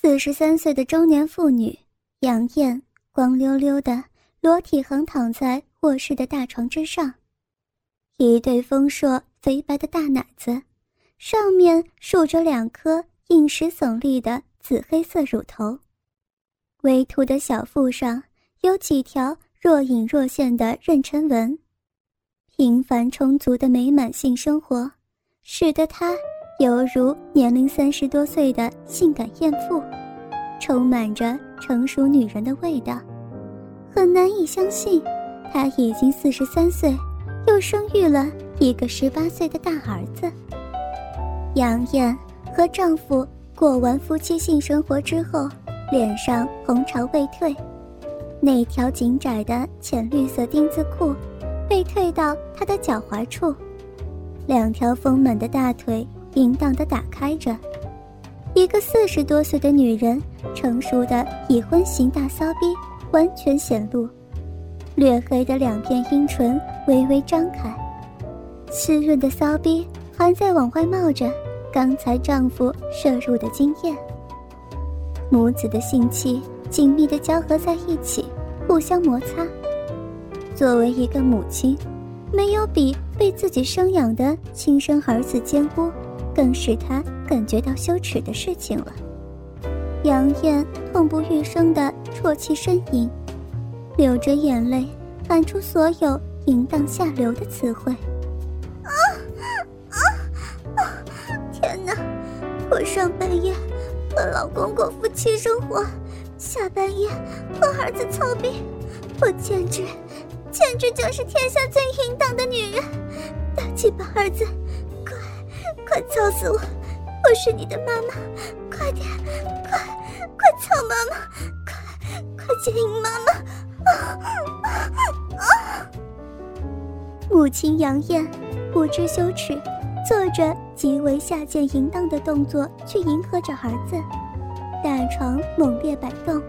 四十三岁的中年妇女杨艳，光溜溜的裸体横躺在卧室的大床之上，一对丰硕肥白的大奶子，上面竖着两颗硬实耸立的紫黑色乳头，微凸的小腹上有几条若隐若现的妊娠纹，平凡充足的美满性生活，使得她。犹如年龄三十多岁的性感艳妇，充满着成熟女人的味道，很难以相信，她已经四十三岁，又生育了一个十八岁的大儿子。杨艳和丈夫过完夫妻性生活之后，脸上红潮未退，那条紧窄的浅绿色丁字裤被退到她的脚踝处，两条丰满的大腿。淫荡的打开着，一个四十多岁的女人，成熟的已婚型大骚逼完全显露，略黑的两片阴唇微微张开，湿润的骚逼还在往外冒着刚才丈夫摄入的精液。母子的性器紧密的交合在一起，互相摩擦。作为一个母亲，没有比被自己生养的亲生儿子奸污。更使他感觉到羞耻的事情了。杨艳痛不欲生地啜泣呻吟，流着眼泪喊出所有淫荡下流的词汇。啊啊啊！天哪！我上半夜和老公过夫妻生活，下半夜和儿子操逼，我简直简直就是天下最淫荡的女人！大气把儿子！快操死我！我是你的妈妈，快点，快快操妈妈，快快接应妈妈！啊啊啊！母亲杨艳不知羞耻，做着极为下贱淫荡的动作去迎合着儿子。大床猛烈摆动，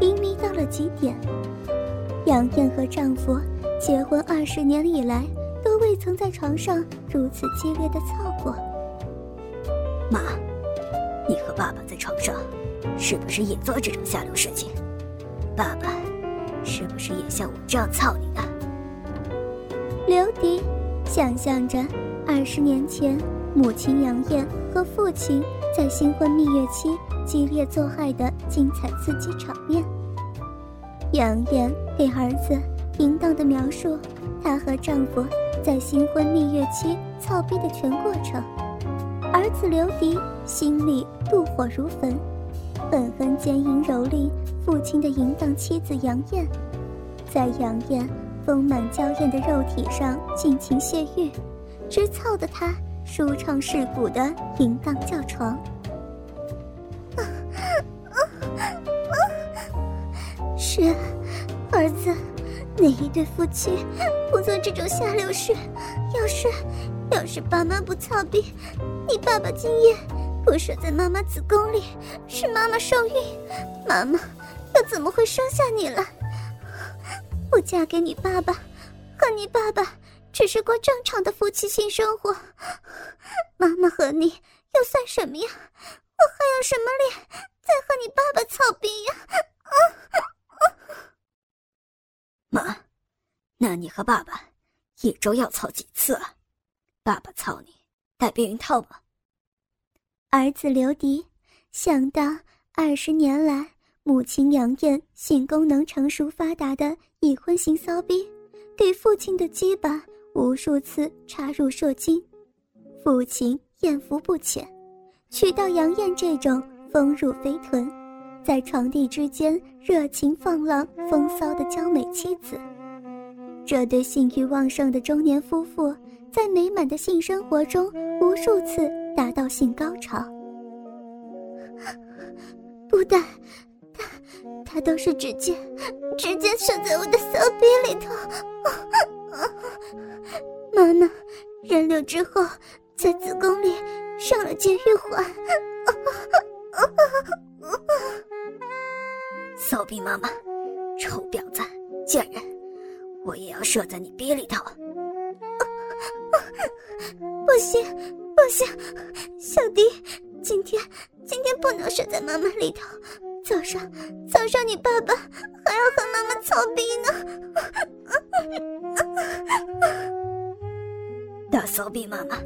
淫迷到了极点。杨艳和丈夫结婚二十年以来，都未曾在床上如此激烈的操过。妈，你和爸爸在床上，是不是也做这种下流事情？爸爸，是不是也像我这样操你呢？刘迪想象着二十年前母亲杨艳和父亲在新婚蜜月期激烈做爱的精彩刺激场面。杨艳给儿子淫荡的描述她和丈夫在新婚蜜月期操逼的全过程。子刘迪心里妒火如焚，狠狠奸淫蹂躏父亲的淫荡妻子杨艳，在杨艳丰满娇艳的肉体上尽情泄欲，直操得她舒畅蚀骨的淫荡叫床。是，儿子，哪一对夫妻不做这种下流事？要是……要是爸妈不操逼，你爸爸今夜不射在妈妈子宫里，是妈妈受孕，妈妈又怎么会生下你来？我嫁给你爸爸，和你爸爸只是过正常的夫妻性生活，妈妈和你又算什么呀？我还有什么脸再和你爸爸操逼呀？啊 妈，那你和爸爸一周要操几次啊？爸爸操你，带避孕套吗？儿子刘迪想到二十年来母亲杨艳性功能成熟发达的已婚型骚逼，给父亲的鸡巴无数次插入射精，父亲艳福不浅，娶到杨艳这种丰乳肥臀，在床地之间热情放浪风骚的娇美妻子，这对性欲旺盛的中年夫妇。在美满的性生活中，无数次达到性高潮。不但他，他都是直接，直接射在我的骚逼里头。妈妈，人流之后，在子宫里上了节育环。骚逼妈妈，臭婊子，贱人，我也要射在你逼里头。不行，不行，小迪，今天今天不能睡在妈妈里头，早上早上你爸爸还要和妈妈操逼呢。大骚逼妈妈，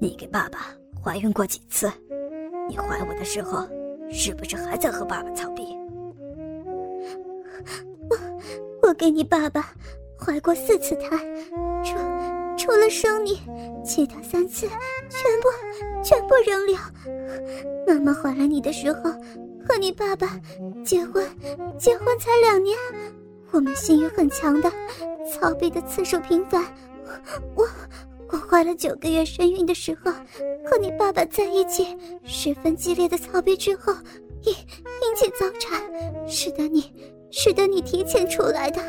你给爸爸怀孕过几次？你怀我的时候，是不是还在和爸爸操逼？我我给你爸爸怀过四次胎，除除了生你，其他三次全部全部扔掉。妈妈怀了你的时候，和你爸爸结婚结婚才两年，我们性欲很强的，操逼的次数频繁。我我怀了九个月身孕的时候，和你爸爸在一起，十分激烈的操逼之后，引引起早产，使得你，使得你提前出来的。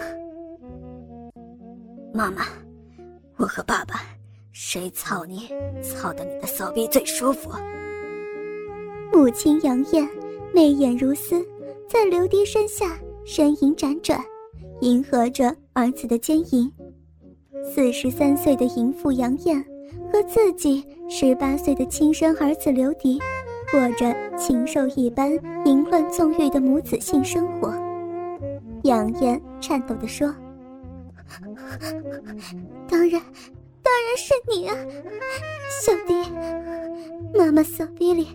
妈妈，我和爸爸，谁操你，操的你的骚逼最舒服？母亲杨艳，媚眼如丝，在刘迪身下身影辗转，迎合着儿子的奸淫。四十三岁的淫妇杨艳和自己十八岁的亲生儿子刘迪，过着禽兽一般淫乱纵欲的母子性生活。杨艳颤抖地说：“ 当然，当然是你啊，小迪，妈妈骚逼里，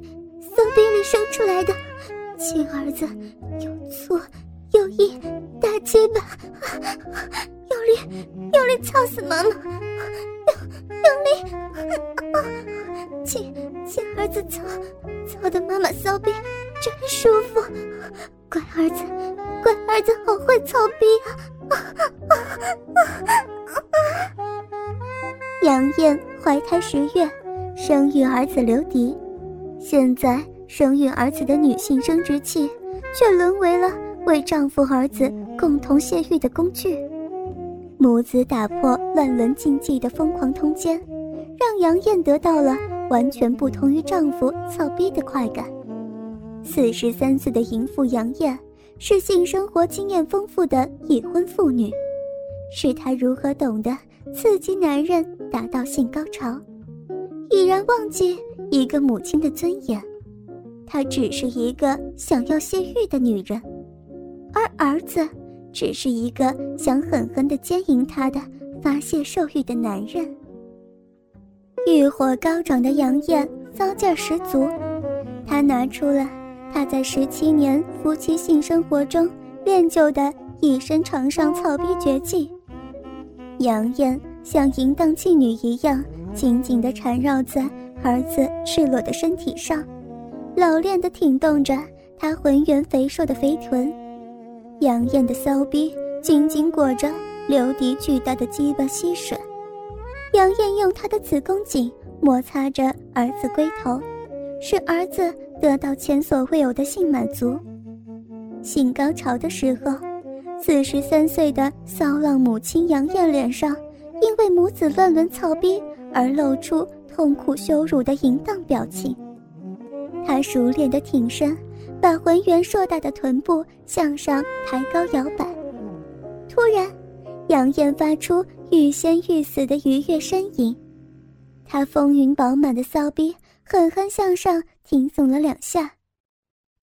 骚逼里生出来的亲儿子，有错用力，大鸡巴。”用力，用力操死妈妈！用用力，啊亲亲儿子操，操的妈妈骚逼真舒服。乖儿子，乖儿子好会操逼啊！杨艳怀胎十月，生育儿子刘迪，现在生育儿子的女性生殖器，却沦为了为丈夫儿子共同泄欲的工具。母子打破乱伦禁忌的疯狂通奸，让杨艳得到了完全不同于丈夫操逼的快感。四十三岁的淫妇杨艳是性生活经验丰富的已婚妇女，是她如何懂得刺激男人达到性高潮，已然忘记一个母亲的尊严。她只是一个想要泄欲的女人，而儿子。只是一个想狠狠地奸淫她的发泄兽欲的男人。欲火高涨的杨艳骚劲十足，她拿出了她在十七年夫妻性生活中练就的一身床上草逼绝技。杨艳像淫荡妓女一样，紧紧地缠绕在儿子赤裸的身体上，老练地挺动着他浑圆肥硕的肥臀。杨艳的骚逼紧紧裹着刘迪巨大的鸡巴吸吮，杨艳用她的子宫颈摩擦着儿子龟头，使儿子得到前所未有的性满足。性高潮的时候，四十三岁的骚浪母亲杨艳脸上因为母子乱伦操逼而露出痛苦羞辱的淫荡表情。她熟练的挺身。把浑圆硕大的臀部向上抬高摇摆，突然，杨艳发出欲仙欲死的愉悦呻吟。她丰腴饱满的骚逼狠狠向上挺耸了两下，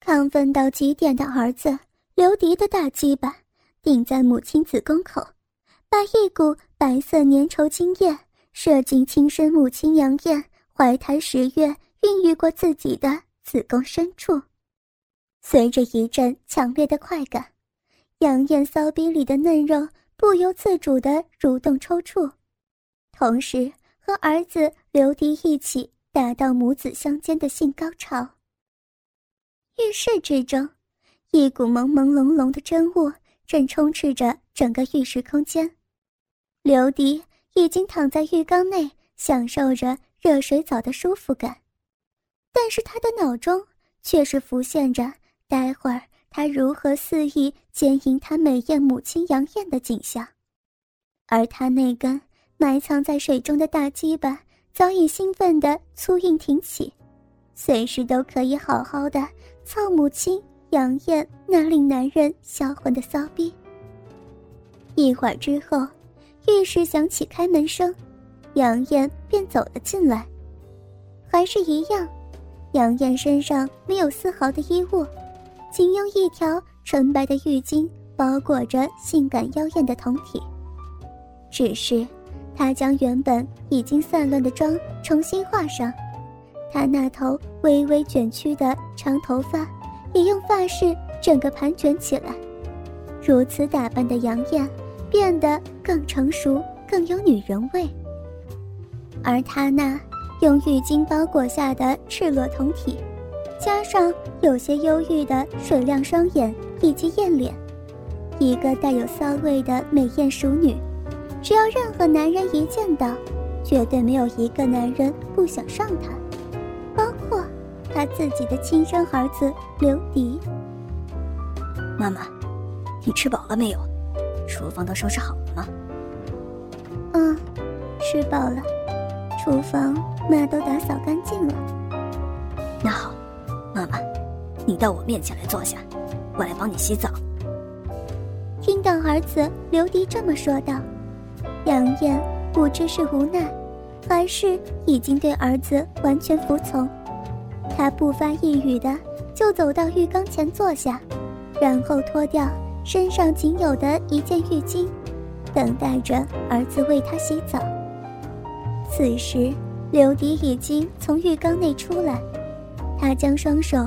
亢奋到极点的儿子刘迪的大鸡巴顶在母亲子宫口，把一股白色粘稠精液射进亲生母亲杨艳怀胎十月孕育过自己的子宫深处。随着一阵强烈的快感，杨艳骚逼里的嫩肉不由自主地蠕动抽搐，同时和儿子刘迪一起达到母子相间的性高潮。浴室之中，一股朦朦胧胧的真雾正充斥着整个浴室空间。刘迪已经躺在浴缸内，享受着热水澡的舒服感，但是他的脑中却是浮现着。待会儿他如何肆意奸淫他美艳母亲杨艳的景象，而他那根埋藏在水中的大鸡巴早已兴奋的粗硬挺起，随时都可以好好的操母亲杨艳那令男人销魂的骚逼。一会儿之后，浴室响起开门声，杨艳便走了进来，还是一样，杨艳身上没有丝毫的衣物，仅用一条纯白的浴巾包裹着性感妖艳的酮体。只是，她将原本已经散乱的妆重新画上，她那头微微卷曲的长头发也用发饰整个盘卷起来。如此打扮的杨艳，变得更成熟，更有女人味。而她那……用浴巾包裹下的赤裸酮体，加上有些忧郁的水亮双眼以及艳脸，一个带有骚味的美艳熟女，只要任何男人一见到，绝对没有一个男人不想上她，包括他自己的亲生儿子刘迪。妈妈，你吃饱了没有？厨房都收拾好了吗？嗯，吃饱了。厨房妈都打扫干净了。那好，你到我面前来坐下，我来帮你洗澡。听到儿子刘迪这么说道，杨艳不知是无奈，还是已经对儿子完全服从。她不发一语的就走到浴缸前坐下，然后脱掉身上仅有的一件浴巾，等待着儿子为她洗澡。此时，刘迪已经从浴缸内出来，他将双手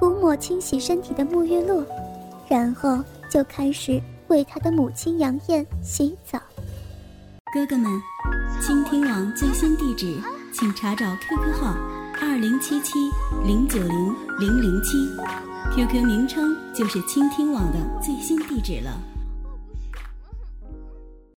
涂抹清洗身体的沐浴露，然后就开始为他的母亲杨艳洗澡。哥哥们，倾听网最新地址，请查找 QQ 号二零七七零九零零零七，QQ 名称就是倾听网的最新地址了。